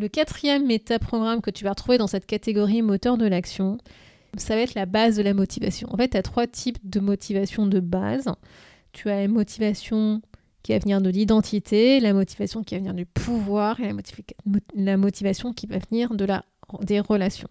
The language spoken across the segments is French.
Le quatrième métaprogramme que tu vas retrouver dans cette catégorie moteur de l'action, ça va être la base de la motivation. En fait, tu as trois types de motivation de base. Tu as une motivation qui va venir de l'identité, la motivation qui va venir du pouvoir et la, motivation qui va venir de la, des relations.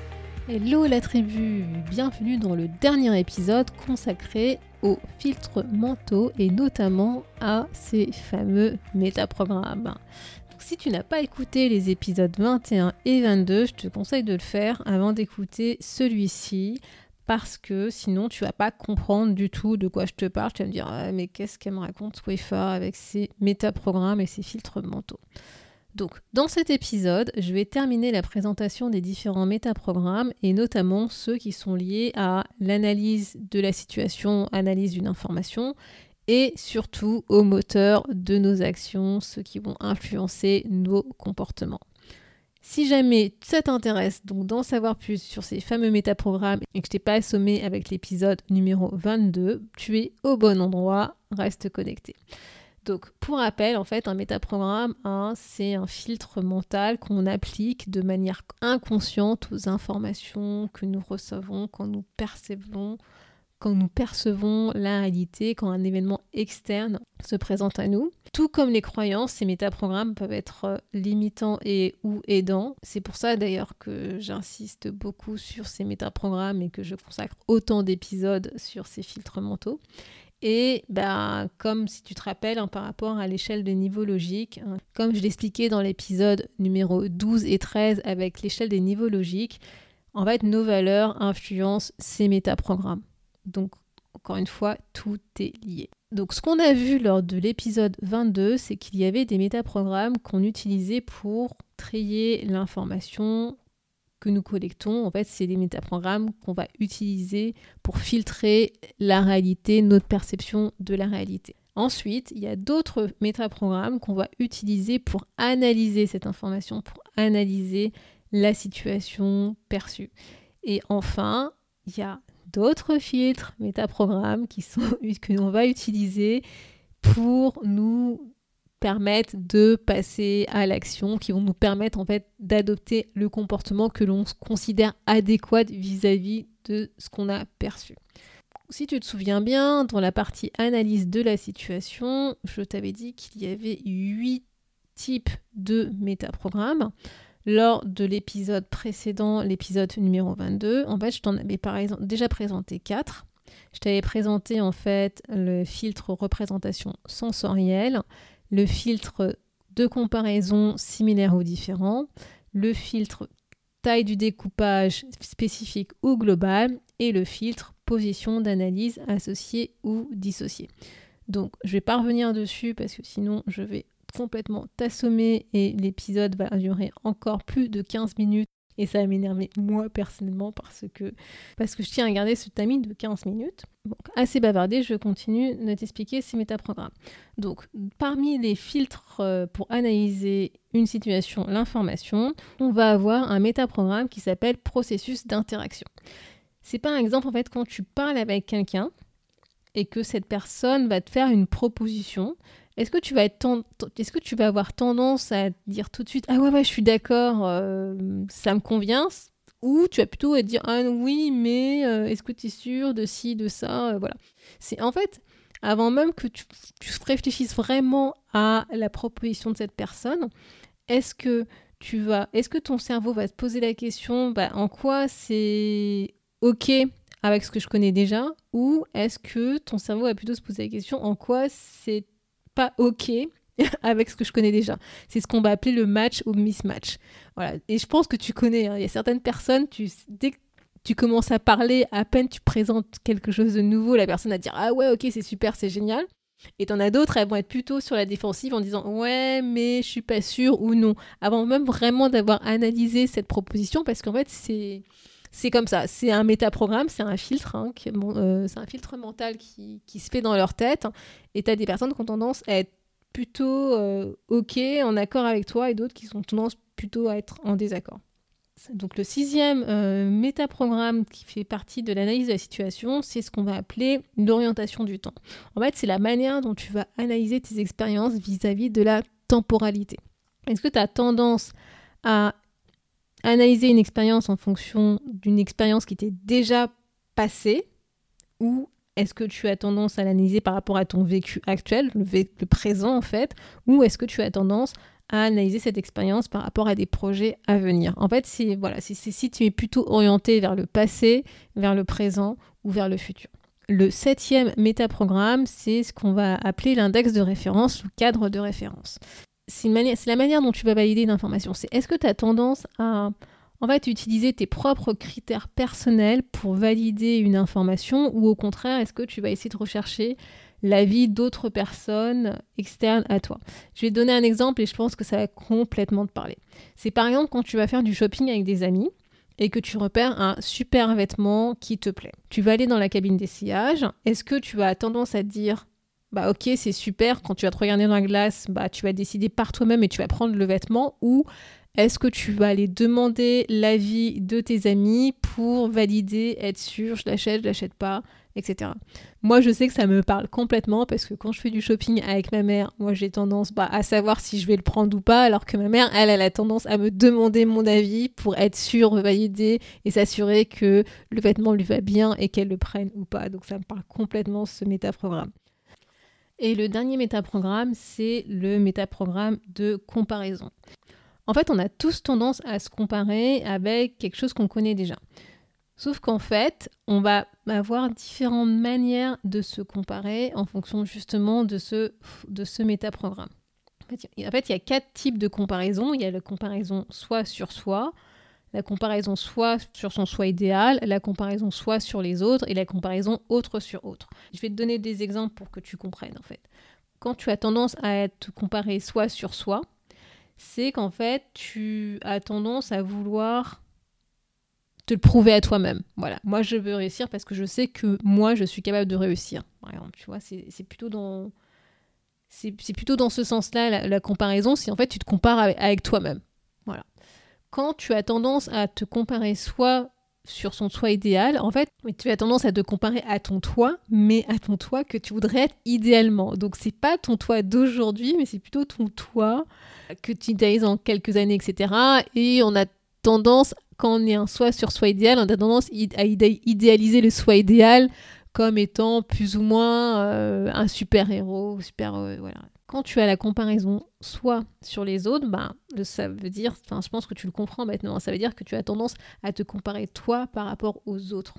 Hello la tribu, bienvenue dans le dernier épisode consacré aux filtres mentaux et notamment à ces fameux métaprogrammes. si tu n'as pas écouté les épisodes 21 et 22, je te conseille de le faire avant d'écouter celui-ci parce que sinon tu vas pas comprendre du tout de quoi je te parle. Tu vas me dire ah, mais qu'est-ce qu'elle me raconte Wifa avec ses métaprogrammes et ses filtres mentaux? Donc, dans cet épisode, je vais terminer la présentation des différents métaprogrammes et notamment ceux qui sont liés à l'analyse de la situation, analyse d'une information et surtout au moteur de nos actions, ceux qui vont influencer nos comportements. Si jamais ça t'intéresse donc d'en savoir plus sur ces fameux métaprogrammes et que je t'ai pas assommé avec l'épisode numéro 22, tu es au bon endroit, reste connecté. Donc, pour rappel, en fait, un métaprogramme, hein, c'est un filtre mental qu'on applique de manière inconsciente aux informations que nous recevons quand nous percevons, quand nous percevons la réalité, quand un événement externe se présente à nous. Tout comme les croyances, ces métaprogrammes peuvent être limitants et ou aidants. C'est pour ça d'ailleurs que j'insiste beaucoup sur ces métaprogrammes et que je consacre autant d'épisodes sur ces filtres mentaux. Et ben, comme si tu te rappelles hein, par rapport à l'échelle de niveau logiques, hein, comme je l'expliquais dans l'épisode numéro 12 et 13 avec l'échelle des niveaux logiques, en fait, nos valeurs influencent ces métaprogrammes. Donc, encore une fois, tout est lié. Donc, ce qu'on a vu lors de l'épisode 22, c'est qu'il y avait des métaprogrammes qu'on utilisait pour trier l'information que nous collectons, en fait, c'est des métaprogrammes qu'on va utiliser pour filtrer la réalité, notre perception de la réalité. Ensuite, il y a d'autres métaprogrammes qu'on va utiliser pour analyser cette information, pour analyser la situation perçue. Et enfin, il y a d'autres filtres, métaprogrammes qui sont que l'on va utiliser pour nous permettent de passer à l'action, qui vont nous permettre en fait d'adopter le comportement que l'on considère adéquat vis-à-vis de ce qu'on a perçu. Si tu te souviens bien, dans la partie analyse de la situation, je t'avais dit qu'il y avait huit types de métaprogrammes. Lors de l'épisode précédent, l'épisode numéro 22, en fait, je t'en avais par exemple déjà présenté quatre. Je t'avais présenté en fait le filtre représentation sensorielle, le filtre de comparaison similaire ou différent, le filtre taille du découpage spécifique ou global et le filtre position d'analyse associée ou dissociée. Donc je vais pas revenir dessus parce que sinon je vais complètement t'assommer et l'épisode va durer encore plus de 15 minutes et ça va m'énerver moi personnellement parce que, parce que je tiens à garder ce timing de 15 minutes. Assez bavardé, je continue de t'expliquer ces métaprogrammes. Donc, parmi les filtres euh, pour analyser une situation, l'information, on va avoir un métaprogramme qui s'appelle processus d'interaction. C'est par exemple en fait quand tu parles avec quelqu'un et que cette personne va te faire une proposition, est-ce que tu vas être est-ce que tu vas avoir tendance à dire tout de suite ah ouais ouais je suis d'accord euh, ça me convient ou tu vas plutôt dire ah oui mais euh, est-ce que tu es sûr de ci de ça euh, voilà. C'est en fait avant même que tu, réfléchisses vraiment à la proposition de cette personne est-ce que tu vas est-ce que ton cerveau va te poser la question bah, en quoi c'est ok avec ce que je connais déjà ou est-ce que ton cerveau va plutôt se poser la question en quoi c'est pas OK avec ce que je connais déjà. C'est ce qu'on va appeler le match ou mismatch. Voilà. Et je pense que tu connais. Hein. Il y a certaines personnes, tu, dès que tu commences à parler, à peine tu présentes quelque chose de nouveau, la personne va dire Ah ouais, ok, c'est super, c'est génial. Et t'en as d'autres, elles vont être plutôt sur la défensive en disant ouais, mais je suis pas sûre ou non. Avant même vraiment d'avoir analysé cette proposition, parce qu'en fait, c'est. C'est comme ça, c'est un métaprogramme, c'est un filtre, hein, euh, c'est un filtre mental qui, se fait dans leur tête. Et tu as des personnes qui ont tendance à être plutôt euh, OK, en accord avec toi, et d'autres qui ont tendance plutôt à être en désaccord. Donc le sixième euh, métaprogramme qui fait partie de l'analyse de la situation, c'est ce qu'on va appeler l'orientation du temps. En fait, c'est la manière dont tu vas analyser tes expériences vis-à-vis de la temporalité. Est-ce que tu as tendance à analyser une expérience en fonction d'une expérience qui t'est déjà passée ou est-ce que tu as tendance à l'analyser par rapport à ton vécu actuel, le, présent en fait, ou est-ce que tu as tendance à analyser cette expérience par rapport à des projets à venir? En fait, c'est voilà, c'est si tu es plutôt orienté vers le passé, vers le présent ou vers le futur. Le septième métaprogramme, c'est ce qu'on va appeler l'index de référence ou cadre de référence. C'est la manière dont tu vas valider une information. C'est est-ce que tu as tendance à en fait utiliser tes propres critères personnels pour valider une information ou au contraire, est-ce que tu vas essayer de rechercher l'avis d'autres personnes externes à toi? Je vais te donner un exemple et je pense que ça va complètement te parler. C'est par exemple quand tu vas faire du shopping avec des amis et que tu repères un super vêtement qui te plaît. Tu vas aller dans la cabine d'essayage. Est-ce que tu as tendance à te dire bah ok c'est super quand tu vas te regarder dans la glace bah tu vas décider par toi-même et tu vas prendre le vêtement ou est-ce que tu vas aller demander l'avis de tes amis pour valider, être sûr, je l'achète, je l'achète pas, etc. Moi, je sais que ça me parle complètement parce que quand je fais du shopping avec ma mère, moi j'ai tendance bah, à savoir si je vais le prendre ou pas, alors que ma mère, elle, elle a tendance à me demander mon avis pour être sûre, valider et s'assurer que le vêtement lui va bien et qu'elle le prenne ou pas. Donc ça me parle complètement ce métaprogramme. Et le dernier métaprogramme, c'est le métaprogramme de comparaison. En fait, on a tous tendance à se comparer avec quelque chose qu'on connaît déjà. Sauf qu'en fait, on va avoir différentes manières de se comparer en fonction justement de ce, métaprogramme. En fait, il y a quatre types de comparaison. Il y a la comparaison soit sur soi, la comparaison soit sur son soi idéal, la comparaison soit sur les autres et la comparaison autre sur autre. Je vais te donner des exemples pour que tu comprennes en fait. Quand tu as tendance à être comparé soit sur soi, c'est qu'en fait, tu as tendance à vouloir te le prouver à toi-même. Voilà, moi je veux réussir parce que je sais que moi je suis capable de réussir. Tu vois, c'est plutôt dans c'est plutôt dans ce sens-là la, comparaison, si en fait tu te compares avec, toi-même. Voilà. Quand tu as tendance à te comparer soit sur son toi idéal, en fait, tu as tendance à te comparer à ton toi, mais à ton toi que tu voudrais être idéalement. Donc c'est pas ton toi d'aujourd'hui, mais c'est plutôt ton toi que tu idéalises en quelques années, etc. Et on a tendance, quand on est un soi sur soi idéal, on a tendance à idéaliser le soi idéal comme étant plus ou moins euh, un super héros, super euh, voilà. Quand tu as la comparaison soit sur les autres, ben, ça veut dire, enfin, je pense que tu le comprends maintenant, ça veut dire que tu as tendance à te comparer toi par rapport aux autres.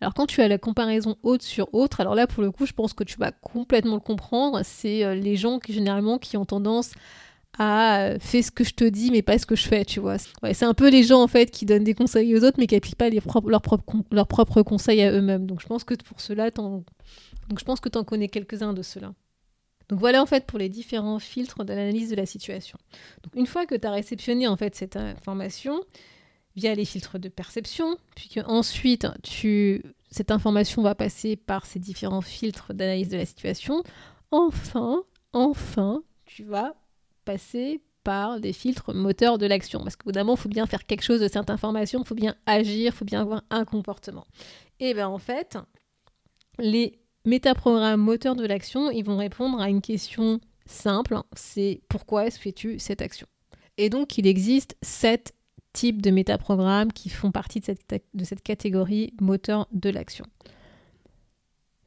Alors quand tu as la comparaison haute sur autre, alors là pour le coup je pense que tu vas complètement le comprendre, c'est euh, les gens qui généralement qui ont tendance à euh, faire ce que je te dis mais pas ce que je fais, tu vois. c'est un peu les gens en fait qui donnent des conseils aux autres mais qui n'appliquent pas leurs propres conseils à eux-mêmes. Donc je pense que pour cela, donc je pense que tu en connais quelques-uns de ceux-là. Donc voilà en fait pour les différents filtres de l'analyse de la situation. Une fois que tu as réceptionné en fait cette information via les filtres de perception, puis que ensuite cette information va passer par ces différents filtres d'analyse de la situation, enfin, enfin, tu vas passer par des filtres moteurs de l'action. Parce qu'évidemment, il faut bien faire quelque chose de cette information, il faut bien agir, il faut bien avoir un comportement. Et bien en fait, les métaprogrammes moteurs de l'action, ils vont répondre à une question simple, c'est pourquoi fais-tu cette action? Et donc, il existe sept types de métaprogrammes qui font partie de cette, catégorie moteur de l'action.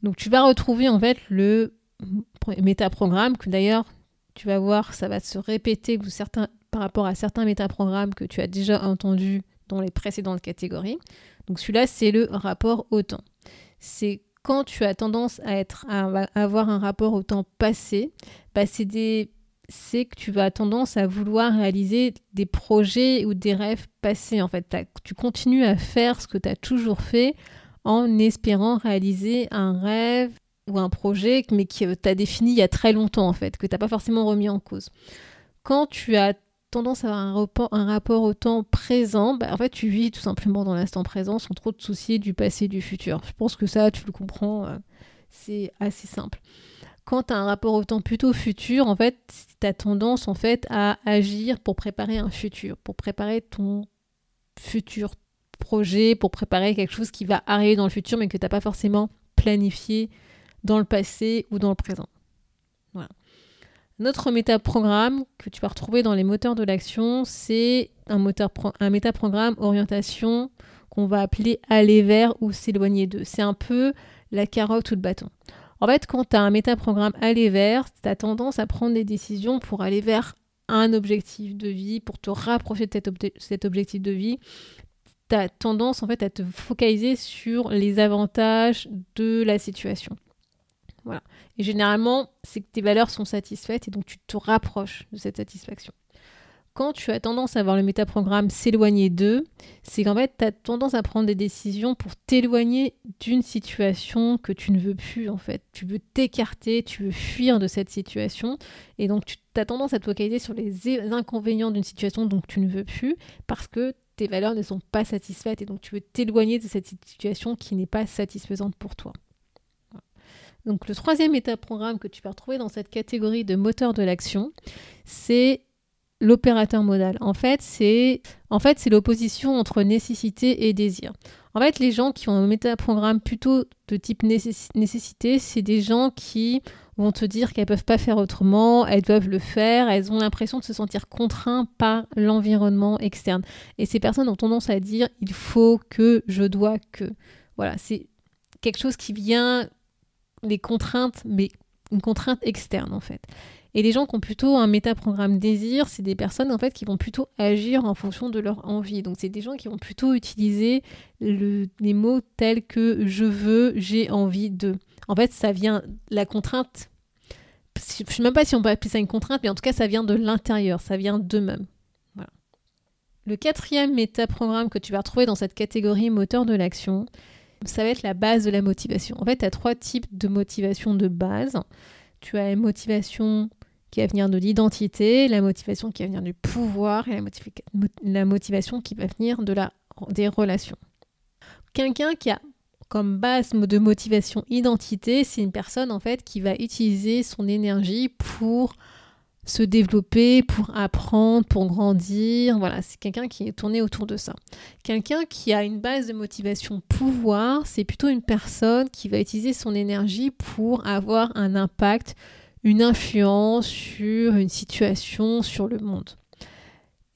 Donc, tu vas retrouver en fait le métaprogramme que d'ailleurs tu vas voir, ça va se répéter par rapport à certains métaprogrammes que tu as déjà entendus dans les précédentes catégories. Donc celui-là, c'est le rapport au temps. C'est quand tu as tendance à, être, à avoir un rapport au temps passé, bah, c'est que tu vas tendance à vouloir réaliser des projets ou des rêves passés. En fait, tu continues à faire ce que tu as toujours fait en espérant réaliser un rêve ou un projet, mais que tu as défini il y a très longtemps en fait, que tu n'as pas forcément remis en cause. Quand tu as tendance à avoir un rapport, au temps présent, bah, en fait, tu vis tout simplement dans l'instant présent sans trop te soucier du passé et du futur. Je pense que ça, tu le comprends, euh, c'est assez simple. Quand tu as un rapport au temps plutôt futur, en fait, tu as tendance en fait à agir pour préparer un futur, pour préparer ton futur projet, pour préparer quelque chose qui va arriver dans le futur, mais que tu n'as pas forcément planifié dans le passé ou dans le présent. Notre métaprogramme que tu vas retrouver dans les moteurs de l'action, c'est un métaprogramme orientation qu'on va appeler aller vers ou s'éloigner d'eux. C'est un peu la carotte ou le bâton. En fait, quand tu as un métaprogramme aller vers, tu as tendance à prendre des décisions pour aller vers un objectif de vie, pour te rapprocher de cet, objectif de vie. Tu as tendance en fait à te focaliser sur les avantages de la situation. Voilà. Et généralement, c'est que tes valeurs sont satisfaites et donc tu te rapproches de cette satisfaction. Quand tu as tendance à voir le métaprogramme s'éloigner d'eux, c'est qu'en fait, tu as tendance à prendre des décisions pour t'éloigner d'une situation que tu ne veux plus, en fait. Tu veux t'écarter, tu veux fuir de cette situation. Et donc, tu as tendance à te focaliser sur les inconvénients d'une situation dont tu ne veux plus parce que tes valeurs ne sont pas satisfaites. Et donc, tu veux t'éloigner de cette situation qui n'est pas satisfaisante pour toi. Donc le troisième métaprogramme que tu vas retrouver dans cette catégorie de moteur de l'action, c'est l'opérateur modal. En fait, c'est en fait, l'opposition entre nécessité et désir. En fait, les gens qui ont un métaprogramme plutôt de type nécessité, c'est des gens qui vont te dire qu'elles peuvent pas faire autrement, elles doivent le faire, elles ont l'impression de se sentir contraintes par l'environnement externe. Et ces personnes ont tendance à dire il faut que, je dois que. Voilà, c'est quelque chose qui vient les contraintes, mais une contrainte externe en fait. Et les gens qui ont plutôt un métaprogramme désir, c'est des personnes en fait qui vont plutôt agir en fonction de leur envie. Donc c'est des gens qui vont plutôt utiliser les mots tels que je veux, j'ai envie de. En fait, ça vient la contrainte. Je ne sais même pas si on peut appeler ça une contrainte, mais en tout cas, ça vient de l'intérieur, ça vient d'eux-mêmes. Voilà. Le quatrième métaprogramme que tu vas retrouver dans cette catégorie moteur de l'action, ça va être la base de la motivation. En fait, tu as trois types de motivation de base. Tu as la motivation qui va venir de l'identité, la motivation qui va venir du pouvoir et la, motivation qui va venir de la, des relations. Quelqu'un qui a comme base de motivation identité, c'est une personne en fait qui va utiliser son énergie pour se développer, pour apprendre, pour grandir. Voilà, c'est quelqu'un qui est tourné autour de ça. Quelqu'un qui a une base de motivation pouvoir, c'est plutôt une personne qui va utiliser son énergie pour avoir un impact, une influence sur une situation, sur le monde.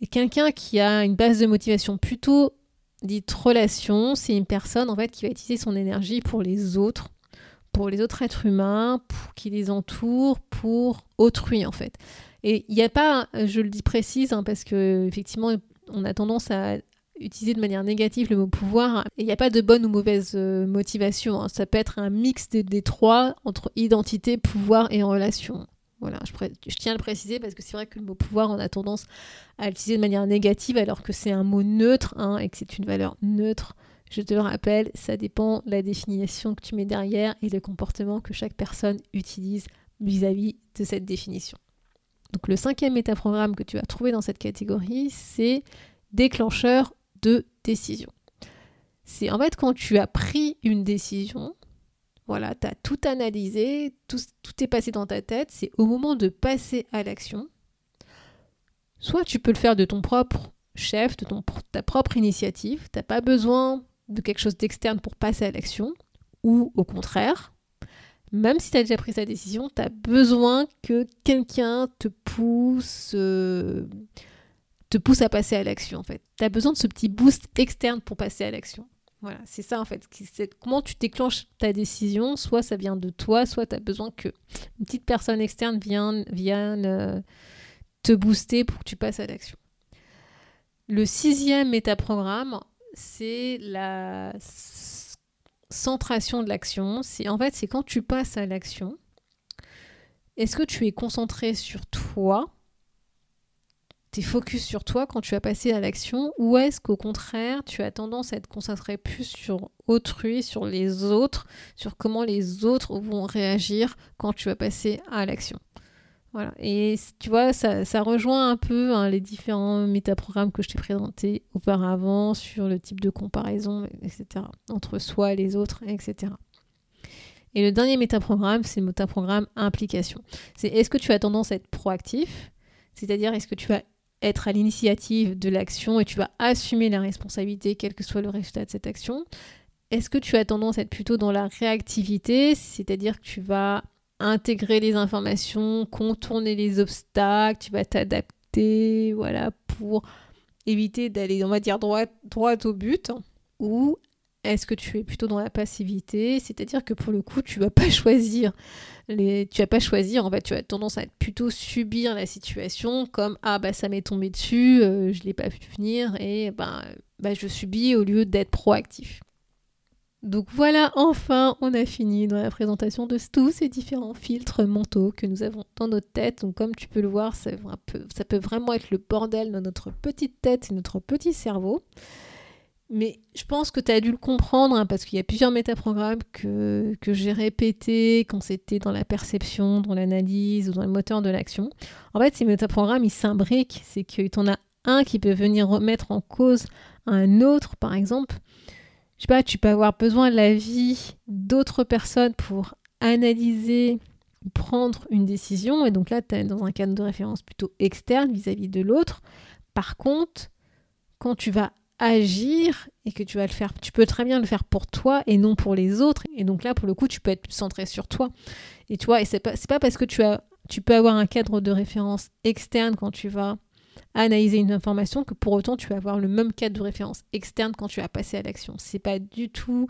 Et quelqu'un qui a une base de motivation plutôt dite relation, c'est une personne en fait qui va utiliser son énergie pour les autres, pour les autres êtres humains, pour qui les entourent, pour autrui en fait. Et il n'y a pas, je le dis précise, hein, parce que effectivement, on a tendance à utiliser de manière négative le mot pouvoir. Il n'y a pas de bonne ou mauvaise euh, motivation. Hein. Ça peut être un mix des, trois entre identité, pouvoir et relation. Voilà, je, tiens à le préciser parce que c'est vrai que le mot pouvoir, on a tendance à l'utiliser de manière négative alors que c'est un mot neutre hein, et que c'est une valeur neutre. Je te le rappelle, ça dépend de la définition que tu mets derrière et le comportement que chaque personne utilise vis-à-vis de cette définition. Donc le cinquième métaprogramme que tu vas trouver dans cette catégorie, c'est déclencheur de décision. C'est en fait quand tu as pris une décision, voilà, tu as tout analysé, tout, est passé dans ta tête, c'est au moment de passer à l'action. Soit tu peux le faire de ton propre chef, de ta propre initiative, tu n'as pas besoin de quelque chose d'externe pour passer à l'action, ou au contraire, même si tu as déjà pris sa décision, tu as besoin que quelqu'un te pousse, euh, te pousse à passer à l'action en fait. Tu as besoin de ce petit boost externe pour passer à l'action. Voilà, c'est ça en fait. Comment tu déclenches ta décision. Soit ça vient de toi, soit tu as besoin que une petite personne externe vienne, vienne euh, te booster pour que tu passes à l'action. Le sixième métaprogramme, c'est la centration de l'action. C'est en fait c'est quand tu passes à l'action. Est-ce que tu es concentré sur toi, tu es focus sur toi quand tu vas passer à l'action ou est-ce qu'au contraire, tu as tendance à être concentré plus sur autrui, sur les autres, sur comment les autres vont réagir quand tu vas passer à l'action? Et tu vois, ça, ça rejoint un peu hein, les différents métaprogrammes que je t'ai présentés auparavant sur le type de comparaison, etc. Entre soi et les autres, etc. Et le dernier métaprogramme, c'est le métaprogramme implication. C'est est-ce que tu as tendance à être proactif? C'est-à-dire, est-ce que tu vas être à l'initiative de l'action et tu vas assumer la responsabilité, quel que soit le résultat de cette action? Est-ce que tu as tendance à être plutôt dans la réactivité? C'est-à-dire que tu vas intégrer les informations, contourner les obstacles, tu vas t'adapter, voilà, pour éviter d'aller, on va dire, droit, droit au but Ou est-ce que tu es plutôt dans la passivité? C'est-à-dire que pour le coup, tu vas pas choisir tu vas pas choisir, en fait, tu as tendance à plutôt subir la situation comme ah bah ça m'est tombé dessus, euh, je l'ai pas pu venir et ben bah, je subis au lieu d'être proactif. Donc voilà, enfin, on a fini dans la présentation de tous ces différents filtres mentaux que nous avons dans notre tête. Donc comme tu peux le voir, ça peut, vraiment être le bordel dans notre petite tête et notre petit cerveau. Mais je pense que tu as dû le comprendre hein, parce qu'il y a plusieurs métaprogrammes que, que j'ai répétés quand c'était dans la perception, dans l'analyse ou dans le moteur de l'action. En fait, ces métaprogrammes, ils s'imbriquent. C'est qu'il y en a un qui peut venir remettre en cause un autre, par exemple je sais pas, tu peux avoir besoin de l'avis d'autres personnes pour analyser prendre une décision. Et donc là, tu es dans un cadre de référence plutôt externe vis-à-vis de l'autre. Par contre, quand tu vas agir et que tu vas le faire, tu peux très bien le faire pour toi et non pour les autres. Et donc là, pour le coup, tu peux être centré sur toi. Et tu vois, et c'est pas, pas parce que tu as, tu peux avoir un cadre de référence externe quand tu vas analyser une information que pour autant tu vas avoir le même cadre de référence externe quand tu vas passer à l'action. C'est pas du tout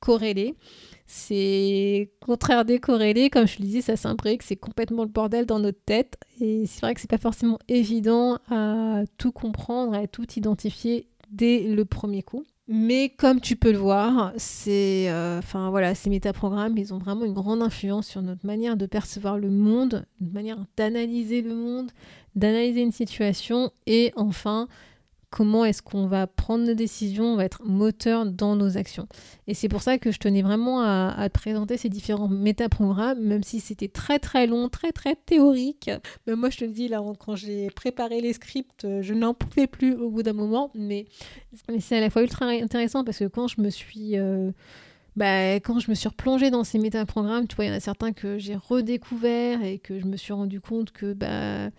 corrélé. C'est contraire décorrélé, comme je le disais, ça s'imbrique, c'est complètement le bordel dans notre tête. Et c'est vrai que c'est pas forcément évident à tout comprendre, à tout identifier dès le premier coup. Mais comme tu peux le voir, euh, ces métaprogrammes, ils ont vraiment une grande influence sur notre manière de percevoir le monde, une manière d'analyser le monde, d'analyser une situation et enfin comment est-ce qu'on va prendre nos décisions, on va être moteur dans nos actions. Et c'est pour ça que je tenais vraiment à, te présenter ces différents métaprogrammes, même si c'était très très long, très très théorique. Mais moi je te le dis, là, quand j'ai préparé les scripts, je n'en pouvais plus au bout d'un moment, mais, c'est à la fois ultra intéressant parce que quand je me suis... Euh, bah, replongée dans ces métaprogrammes, tu vois, il y en a certains que j'ai redécouverts et que je me suis rendu compte que bah,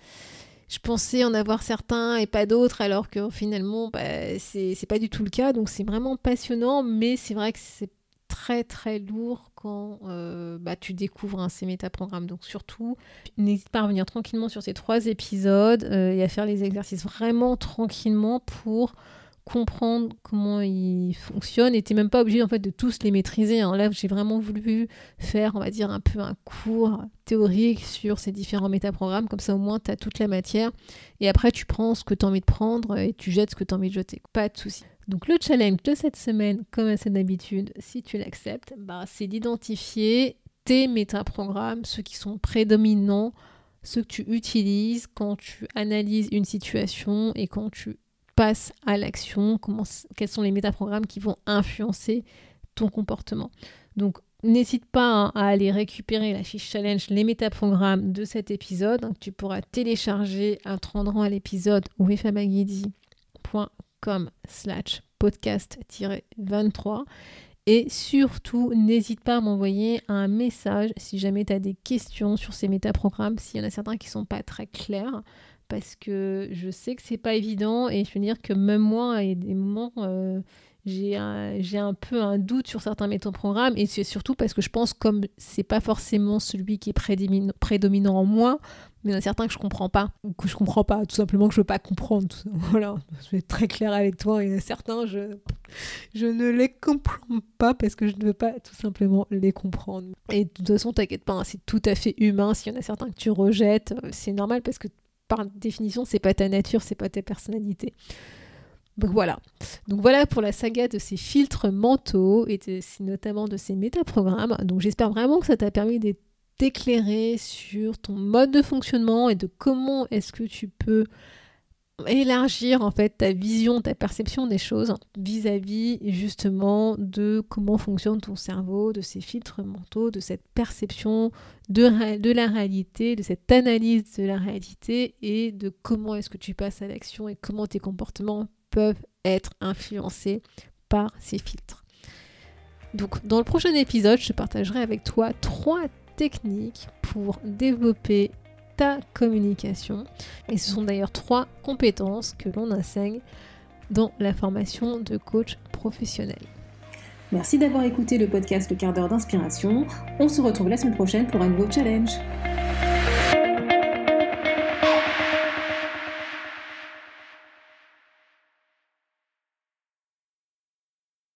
je pensais en avoir certains et pas d'autres, alors que finalement, bah, c'est pas du tout le cas. Donc c'est vraiment passionnant, mais c'est vrai que c'est très très lourd quand euh, bah, tu découvres ces métaprogrammes. Donc surtout, n'hésite pas à revenir tranquillement sur ces trois épisodes euh, et à faire les exercices vraiment tranquillement pour comprendre comment ils fonctionnent et t'es même pas obligé en fait de tous les maîtriser. Hein. Là, j'ai vraiment voulu faire, on va dire, un peu un cours théorique sur ces différents métaprogrammes, comme ça au moins tu as toute la matière et après tu prends ce que tu as envie de prendre et tu jettes ce que tu as envie de jeter. Pas de souci. Donc le challenge de cette semaine, comme à cette habitude, si tu l'acceptes, bah, c'est d'identifier tes métaprogrammes, ceux qui sont prédominants, ceux que tu utilises quand tu analyses une situation et quand tu à l'action, quels sont les métaprogrammes qui vont influencer ton comportement. Donc n'hésite pas hein, à aller récupérer la fiche challenge, les métaprogrammes de cet épisode. tu pourras télécharger en te à l'épisode wefamagidi.com slash podcast-23. Et surtout, n'hésite pas à m'envoyer un message si jamais tu as des questions sur ces métaprogrammes, s'il y en a certains qui ne sont pas très clairs parce que je sais que c'est pas évident et je veux dire que même moi, à des moments, euh, j'ai un, un, peu un doute sur certains métaprogrammes et c'est surtout parce que je pense comme c'est pas forcément celui qui est prédominant, en moi, mais il y en a certains que je comprends pas ou que je comprends pas, tout simplement que je veux pas comprendre. Voilà, je vais être très clair avec toi. Il y en a certains, je, je ne les comprends pas parce que je ne veux pas tout simplement les comprendre. Et de toute façon, t'inquiète pas, hein, c'est tout à fait humain. S'il y en a certains que tu rejettes, euh, c'est normal parce que par définition, c'est pas ta nature, c'est pas ta personnalité. Donc voilà. Donc voilà pour la saga de ces filtres mentaux et notamment de ces métaprogrammes. Donc j'espère vraiment que ça t'a permis t'éclairer sur ton mode de fonctionnement et de comment est-ce que tu peux élargir en fait ta vision, ta perception des choses vis-à-vis justement de comment fonctionne ton cerveau, de ces filtres mentaux, de cette perception de, de la réalité, de cette analyse de la réalité et de comment est-ce que tu passes à l'action et comment tes comportements peuvent être influencés par ces filtres. Donc dans le prochain épisode, je partagerai avec toi trois techniques pour développer ta communication. Et ce sont d'ailleurs trois compétences que l'on enseigne dans la formation de coach professionnel. Merci d'avoir écouté le podcast Le quart d'heure d'inspiration. On se retrouve la semaine prochaine pour un nouveau challenge.